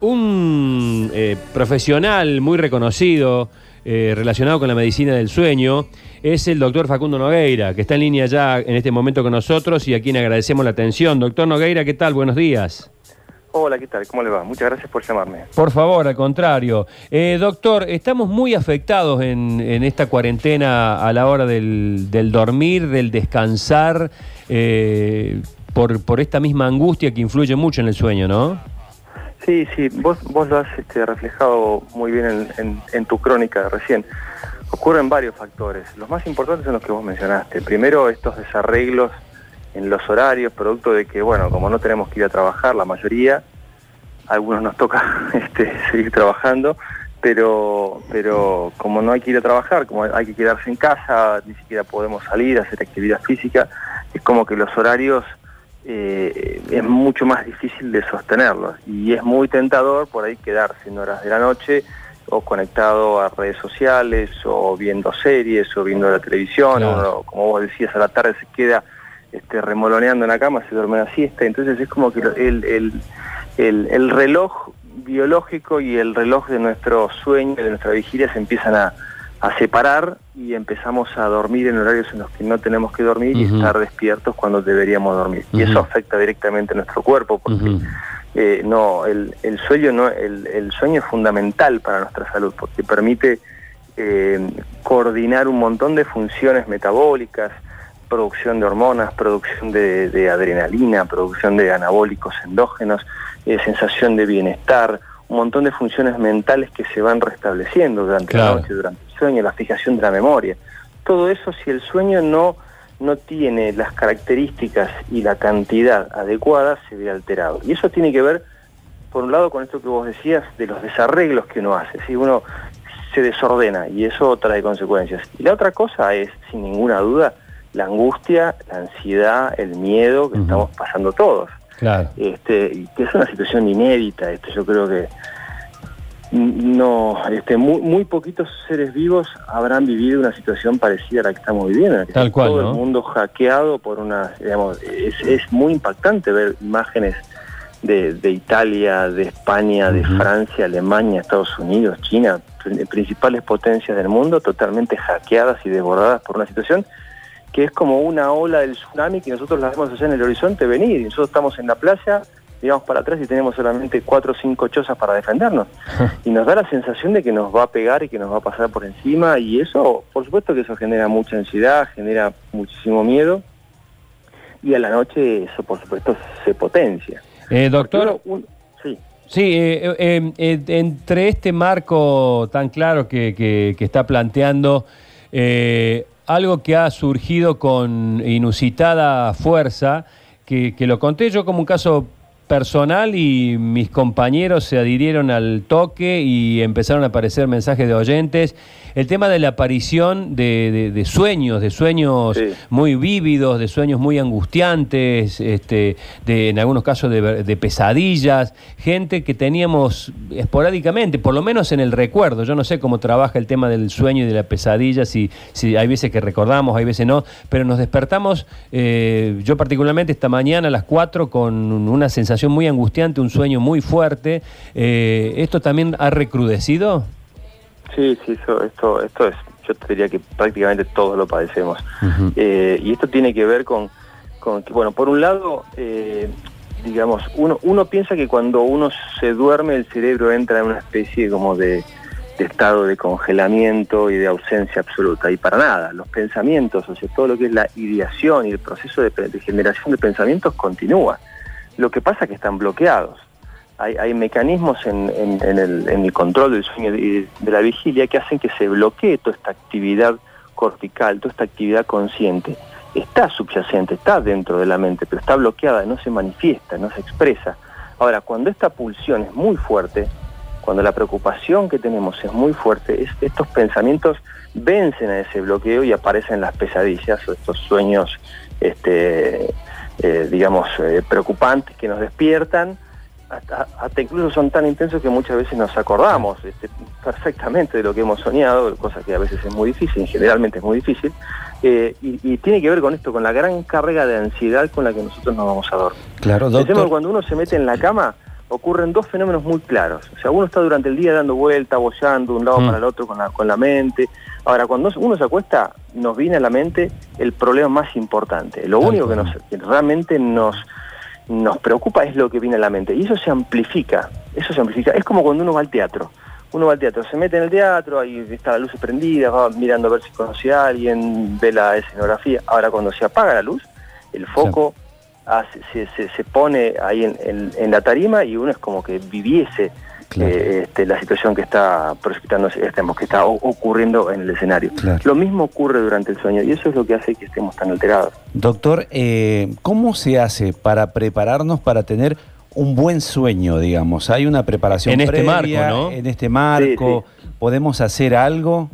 Un eh, profesional muy reconocido eh, relacionado con la medicina del sueño es el doctor Facundo Nogueira, que está en línea ya en este momento con nosotros y a quien agradecemos la atención. Doctor Nogueira, ¿qué tal? Buenos días. Hola, ¿qué tal? ¿Cómo le va? Muchas gracias por llamarme. Por favor, al contrario. Eh, doctor, estamos muy afectados en, en esta cuarentena a la hora del, del dormir, del descansar, eh, por, por esta misma angustia que influye mucho en el sueño, ¿no? Sí, sí, vos, vos lo has este, reflejado muy bien en, tu crónica recién. Ocurren varios factores. Los más importantes son los que vos mencionaste. Primero, estos desarreglos en los horarios, producto de que, bueno, como no tenemos que ir a trabajar, la mayoría, a algunos nos toca este, seguir trabajando, pero, pero como no hay que ir a trabajar, como hay que quedarse en casa, ni siquiera podemos salir hacer actividad física, es como que los horarios eh, es mucho más difícil de sostenerlos y es muy tentador por ahí quedarse en horas de la noche o conectado a redes sociales o viendo series o viendo la televisión, Claro. o, como vos decías, a la tarde se queda este, remoloneando en la cama, se duerme la siesta, entonces es como que el, el, el reloj biológico y el reloj de nuestro sueño, de nuestra vigilia se empiezan a, a separar y empezamos a dormir en horarios en los que no tenemos que dormir y estar despiertos cuando deberíamos dormir. Y eso afecta directamente a nuestro cuerpo porque eh, no, el, el sueño no, el, el sueño es fundamental para nuestra salud porque permite eh, coordinar un montón de funciones metabólicas, producción de hormonas, producción de, de adrenalina, producción de anabólicos endógenos, eh, sensación de bienestar, un montón de funciones mentales que se van restableciendo durante Claro. la noche, durante el sueño, la fijación de la memoria. Todo eso si el sueño no no tiene las características y la cantidad adecuada, se ve alterado. Y eso tiene que ver, por un lado, con esto que vos decías, de los desarreglos que uno hace. Si uno se desordena y eso trae consecuencias. Y la otra cosa es, sin ninguna duda, la angustia, la ansiedad, el miedo que estamos pasando todos. Claro. Este, que es una situación inédita, este, yo creo que no, este, muy, muy poquitos seres vivos habrán vivido una situación parecida a la que estamos viviendo, que Tal cual, todo ¿no? el mundo hackeado por una, digamos, es, es muy impactante ver imágenes de, de Italia, de España, de. Francia, Alemania, Estados Unidos, China, pri- principales potencias del mundo totalmente hackeadas y desbordadas por una situación que es como una ola del tsunami que nosotros la vemos allá en el horizonte venir. Y nosotros estamos en la playa digamos para atrás y tenemos solamente cuatro o cinco chozas para defendernos. Y nos da la sensación de que nos va a pegar y que nos va a pasar por encima y eso, por supuesto que eso genera mucha ansiedad, genera muchísimo miedo y a la noche eso por supuesto se potencia. Eh, doctor, Porque uno- un- sí, Sí, eh, eh, eh, entre este marco tan claro que, que- que está planteando, eh, algo que ha surgido con inusitada fuerza, que, que lo conté yo como un caso personal y mis compañeros se adhirieron al toque y empezaron a aparecer mensajes de oyentes. El tema de la aparición de, de- de sueños, de sueños Sí. muy vívidos, de sueños muy angustiantes, este, de, en algunos casos de pesadillas, gente que teníamos esporádicamente, por lo menos en el recuerdo. Yo no sé cómo trabaja el tema del sueño y de la pesadilla, si, si hay veces que recordamos, hay veces no, pero nos despertamos, eh, yo particularmente esta mañana a las 4 con una sensación muy angustiante, un sueño muy fuerte. Eh, ¿Esto también ha recrudecido? sí, sí, eso, esto, esto es, yo te diría que prácticamente todos lo padecemos. Eh, y esto tiene que ver con, con que, bueno, por un lado, eh, digamos, uno, uno piensa que cuando uno se duerme el cerebro entra en una especie como de, de estado de congelamiento y de ausencia absoluta. Y para nada, los pensamientos, o sea, todo lo que es la ideación y el proceso de, de generación de pensamientos continúa. Lo que pasa es que están bloqueados. Hay, mecanismos en, el, control del sueño y de la vigilia que hacen que se bloquee toda esta actividad cortical, toda esta actividad consciente. Está subyacente, está dentro de la mente, pero está bloqueada, no se manifiesta, no se expresa. Ahora, cuando esta pulsión es muy fuerte, cuando la preocupación que tenemos es muy fuerte, es- estos pensamientos vencen a ese bloqueo y aparecen las pesadillas o estos sueños, este, eh, digamos, eh, preocupantes que nos despiertan, hasta, hasta incluso son tan intensos que muchas veces nos acordamos este, perfectamente de lo que hemos soñado, cosa que a veces es muy difícil, generalmente es muy difícil, eh, y, y tiene que ver con esto, con la gran carga de ansiedad con la que nosotros nos vamos a dormir. Claro, doctor. cuando uno se mete en la cama, ocurren dos fenómenos muy claros. O sea, uno está durante el día dando vuelta, bollando de un lado Mm. para el otro con la, con la mente. Ahora, cuando uno se acuesta, nos viene a la mente el problema más importante. Lo único que, cual. nos, que realmente nos, nos preocupa es lo que viene a la mente. Y eso se amplifica, eso se amplifica. Es como cuando uno va al teatro. Uno va al teatro, se mete en el teatro, ahí está la luz prendida, va mirando a ver si conoce a alguien, ve la escenografía. Ahora, cuando se apaga la luz, el foco hace- se, se- se pone ahí en, en- en la tarima y uno es como que viviese Claro. eh, este, la situación que está precipitándose, estemos, que está ocurriendo en el escenario. Claro. Lo mismo ocurre durante el sueño y eso es lo que hace que estemos tan alterados. Doctor, eh, ¿cómo se hace para prepararnos para tener un buen sueño, digamos? ¿Hay una preparación En este marco, ¿no? En este marco, ¿podemos hacer algo?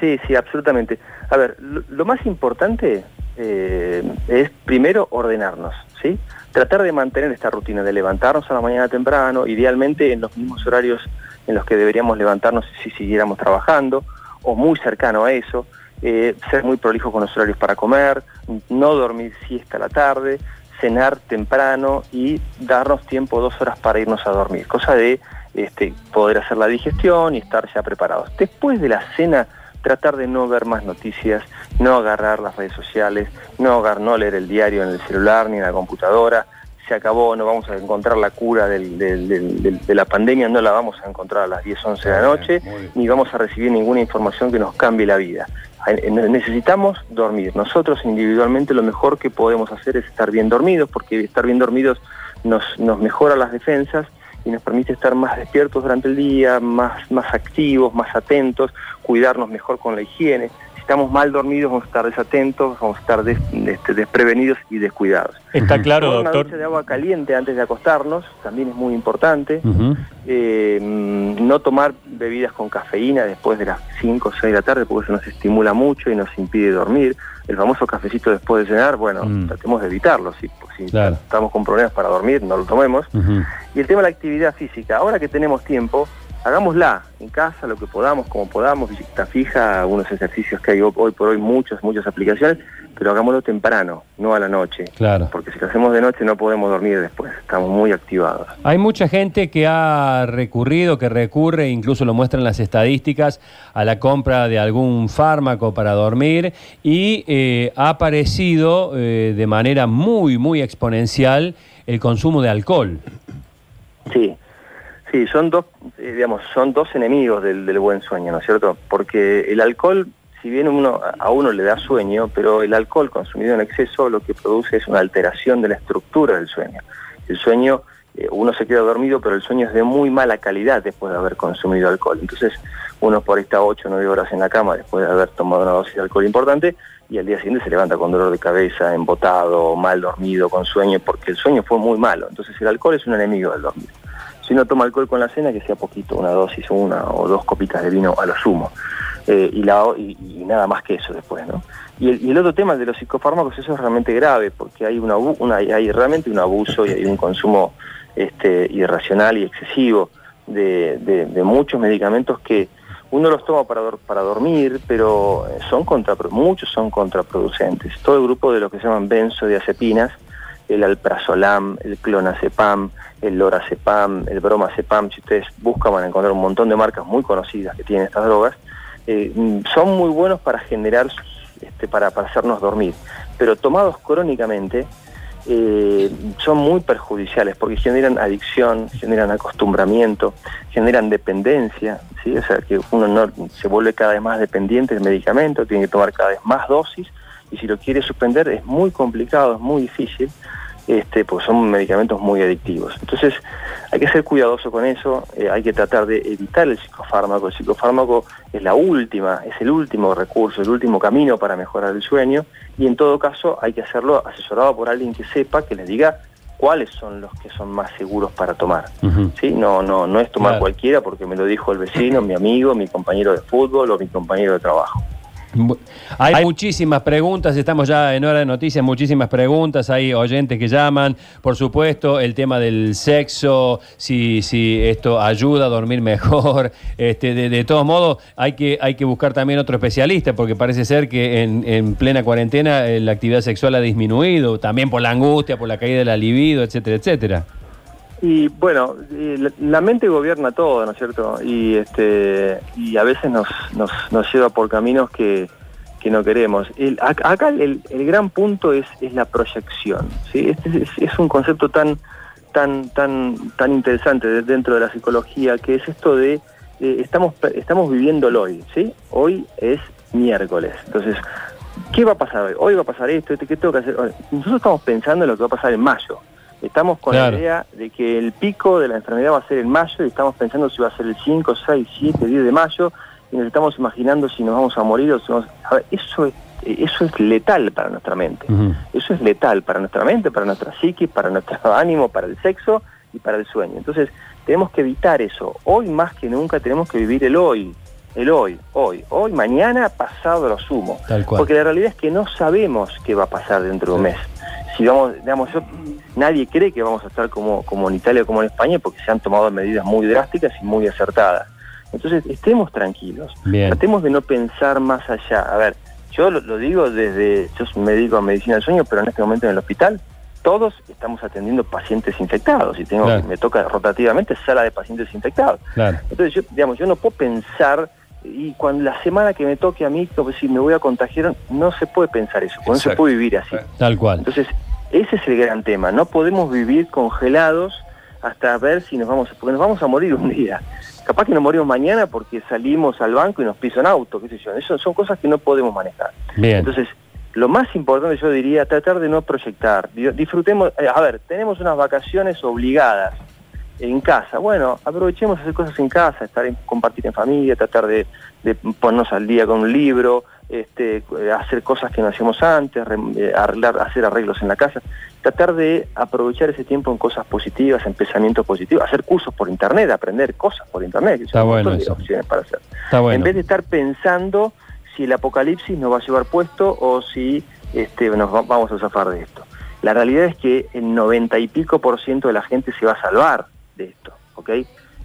Sí, sí, absolutamente. A ver, lo, lo más importante eh, es primero ordenarnos, ¿sí? Tratar de mantener esta rutina de levantarnos a la mañana temprano, idealmente en los mismos horarios en los que deberíamos levantarnos si siguiéramos trabajando, o muy cercano a eso, eh, ser muy prolijo con los horarios para comer, no dormir siesta a la tarde, cenar temprano y darnos tiempo, dos horas para irnos a dormir, cosa de este, poder hacer la digestión y estar ya preparados. Después de la cena, tratar de no ver más noticias, no agarrar las redes sociales, no, no leer el diario en el celular ni en la computadora. Se acabó, no vamos a encontrar la cura del- del- del- del- de la pandemia, no la vamos a encontrar a las 10, 11 de la noche, ni vamos a recibir ninguna información que nos cambie la vida. Eh, Necesitamos dormir. Nosotros individualmente lo mejor que podemos hacer es estar bien dormidos, porque estar bien dormidos nos, nos mejora las defensas y nos permite estar más despiertos durante el día, más, más activos, más atentos, cuidarnos mejor con la higiene. Si estamos mal dormidos vamos a estar desatentos, vamos a estar des- este, desprevenidos y descuidados. Está claro, Tomar una doctor. ducha de agua caliente antes de acostarnos también es muy importante. Eh, mm, no tomar bebidas con cafeína después de las 5 o 6 de la tarde porque eso nos estimula mucho y nos impide dormir. El famoso cafecito después de cenar, bueno, Mm. tratemos de evitarlo. Si, si Claro. estamos con problemas para dormir, no lo tomemos. Y el tema de la actividad física, ahora que tenemos tiempo, hagámosla en casa, lo que podamos, como podamos, bicicleta fija, algunos ejercicios que hay hoy hoy por hoy, muchas, muchas aplicaciones, pero hagámoslo temprano, no a la noche. Claro. Porque si lo hacemos de noche no podemos dormir después, estamos muy activados. Hay mucha gente que ha recurrido, que recurre, incluso lo muestran las estadísticas, a la compra de algún fármaco para dormir y eh, ha aparecido eh, de manera muy, muy exponencial el consumo de alcohol. Sí, sí, son dos, eh, digamos, son dos enemigos del, buen sueño, ¿no es cierto? Porque el alcohol, si bien uno, a uno le da sueño, pero el alcohol consumido en exceso lo que produce es una alteración de la estructura del sueño. El sueño, eh, uno se queda dormido, pero el sueño es de muy mala calidad después de haber consumido alcohol. Entonces, uno por ahí está 8 o 9 horas en la cama después de haber tomado una dosis de alcohol importante y al día siguiente se levanta con dolor de cabeza, embotado, mal dormido, con sueño, porque el sueño fue muy malo. Entonces el alcohol es un enemigo del dormir. Si uno toma alcohol con la cena, que sea poquito, una dosis o una o dos copitas de vino a lo sumo. Eh, y, nada más que eso después, ¿no? Y el, otro tema de los psicofármacos, eso es realmente grave, porque hay, una, una, hay realmente un abuso y hay un consumo este, irracional y excesivo de, muchos medicamentos que uno los toma para, para dormir, pero son contrapro- muchos son contraproducentes. Todo el grupo de lo que se llaman benzodiazepinas, el alprazolam, el clonazepam, el lorazepam, el bromazepam, si ustedes buscan van a encontrar un montón de marcas muy conocidas que tienen estas drogas, eh, mm, son muy buenos para generar, este, para, hacernos dormir, pero tomados crónicamente eh, son muy perjudiciales porque generan adicción, generan acostumbramiento, generan dependencia, o sea que uno no, se vuelve cada vez más dependiente del medicamento, tiene que tomar cada vez más dosis y si lo quiere suspender es muy complicado, es muy difícil, este, porque son medicamentos muy adictivos. Entonces hay que ser cuidadoso con eso, eh, hay que tratar de evitar el psicofármaco. El psicofármaco es la última, es el último recurso, el último camino para mejorar el sueño y en todo caso hay que hacerlo asesorado por alguien que sepa, que les diga cuáles son los que son más seguros para tomar. ¿sí? No, no, no es tomar Claro. cualquiera porque me lo dijo el vecino, mi amigo, mi compañero de fútbol o mi compañero de trabajo. Hay muchísimas preguntas, estamos ya en hora de noticias, muchísimas preguntas, hay oyentes que llaman, por supuesto, el tema del sexo, si, si esto ayuda a dormir mejor, este, de, de todos modos hay que, hay que buscar también otro especialista, porque parece ser que en, en plena cuarentena eh, la actividad sexual ha disminuido, también por la angustia, por la caída de la libido, etcétera, etcétera. Y bueno, y la, mente gobierna todo, ¿no es cierto? Y este y a veces nos, nos, nos lleva por caminos que, que no queremos. El- ac- acá el, el gran punto es, es la proyección. ¿sí? Este es, un concepto tan, tan, tan, tan interesante de- dentro de la psicología, que es esto de eh, estamos, estamos viviéndolo hoy, ¿sí? Hoy es miércoles. Entonces, ¿qué va a pasar hoy? Hoy va a pasar esto, este, ¿qué tengo que hacer? Nosotros estamos pensando en lo que va a pasar en mayo. Estamos con Claro. la idea de que el pico de la enfermedad va a ser en mayo y estamos pensando si va a ser el 5, 6, 7, 10 de mayo y nos estamos imaginando si nos vamos a morir o si vamos a ver, eso es, eso es letal para nuestra mente. Eso es letal para nuestra mente, para nuestra psique, para nuestro ánimo, para el sexo y para el sueño. Entonces, tenemos que evitar eso. Hoy más que nunca tenemos que vivir el hoy. El hoy, hoy, hoy, mañana, pasado lo sumo. Tal cual. Porque la realidad es que no sabemos qué va a pasar dentro de un mes. Si vamos, digamos, yo, nadie cree que vamos a estar como, como en Italia o como en España porque se han tomado medidas muy drásticas y muy acertadas. Entonces, estemos tranquilos. Bien. Tratemos de no pensar más allá. A ver, yo lo, lo digo desde, yo me dedico a medicina del sueño, pero en este momento en el hospital todos estamos atendiendo pacientes infectados y tengo, Claro. me toca rotativamente sala de pacientes infectados. Claro. Entonces yo, digamos, yo no puedo pensar y cuando la semana que me toque a mí, como si me voy a contagiar, no se puede pensar eso, no se puede vivir así. Tal cual. Entonces, ese es el gran tema. No podemos vivir congelados hasta ver si nos vamos, porque nos vamos a morir un día. Capaz que nos morimos mañana porque salimos al banco y nos pisan auto, qué sé yo. Eso son cosas que no podemos manejar. Bien. Entonces, lo más importante yo diría, tratar de no proyectar. Di- Disfrutemos, eh, a ver, tenemos unas vacaciones obligadas en casa. Bueno, aprovechemos hacer cosas en casa, estar en, compartir en familia, tratar de, de ponernos al día con un libro, este, hacer cosas que no hacíamos antes, eh, arreglar, hacer arreglos en la casa, tratar de aprovechar ese tiempo en cosas positivas, en pensamientos positivos, hacer cursos por internet, aprender cosas por internet, que Está son bueno eso. opciones para hacer. Está bueno. En vez de estar pensando si el apocalipsis nos va a llevar puesto o si este, nos va- vamos a zafar de esto. La realidad es que el 90 y pico por ciento de la gente se va a salvar de esto, ¿ok?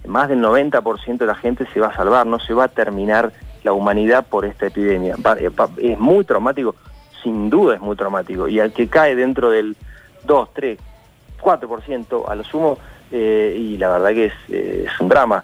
Más del 90% de la gente se va a salvar, no se va a terminar la humanidad por esta epidemia. Eh, Es muy traumático, sin duda es muy traumático. Y al que cae dentro del 2, 3, 4% a lo sumo, eh, y la verdad que es, eh, es un drama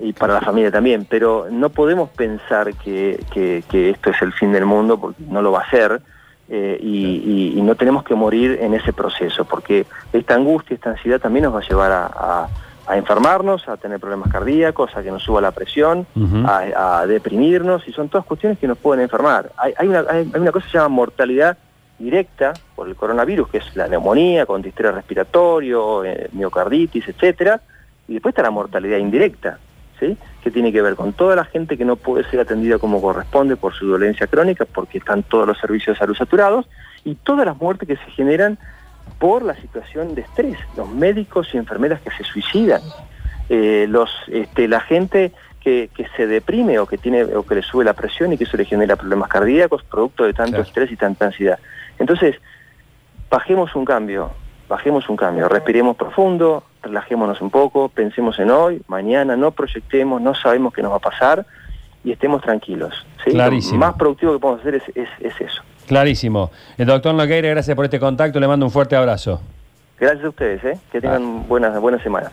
y para la familia también, pero no podemos pensar que, que- que esto es el fin del mundo porque no lo va a ser eh, y, y- y no tenemos que morir en ese proceso porque esta angustia, esta ansiedad también nos va a llevar a, a- a enfermarnos, a tener problemas cardíacos, a que nos suba la presión, a, a deprimirnos y son todas cuestiones que nos pueden enfermar. Hay, hay una, hay- hay una cosa que se llama mortalidad directa por el coronavirus, que es la neumonía con distrés respiratorio, eh, miocarditis, etcétera, y después está la mortalidad indirecta, ¿sí? que tiene que ver con toda la gente que no puede ser atendida como corresponde por su dolencia crónica, porque están todos los servicios de salud saturados, y todas las muertes que se generan por la situación de estrés, los médicos y enfermeras que se suicidan, eh, los, este, la gente que, que se deprime o que tiene o que le sube la presión y que eso le genera problemas cardíacos producto de tanto Claro. estrés y tanta ansiedad. Entonces, bajemos un cambio, bajemos un cambio, respiremos profundo, relajémonos un poco, pensemos en hoy, mañana, no proyectemos, no sabemos qué nos va a pasar y estemos tranquilos. ¿sí? Clarísimo. Lo más productivo que podemos hacer es, es, es eso. Clarísimo. El doctor Nogueira, gracias por este contacto. Le mando un fuerte abrazo. Gracias a ustedes, ¿eh? que tengan buenas, buenas semanas.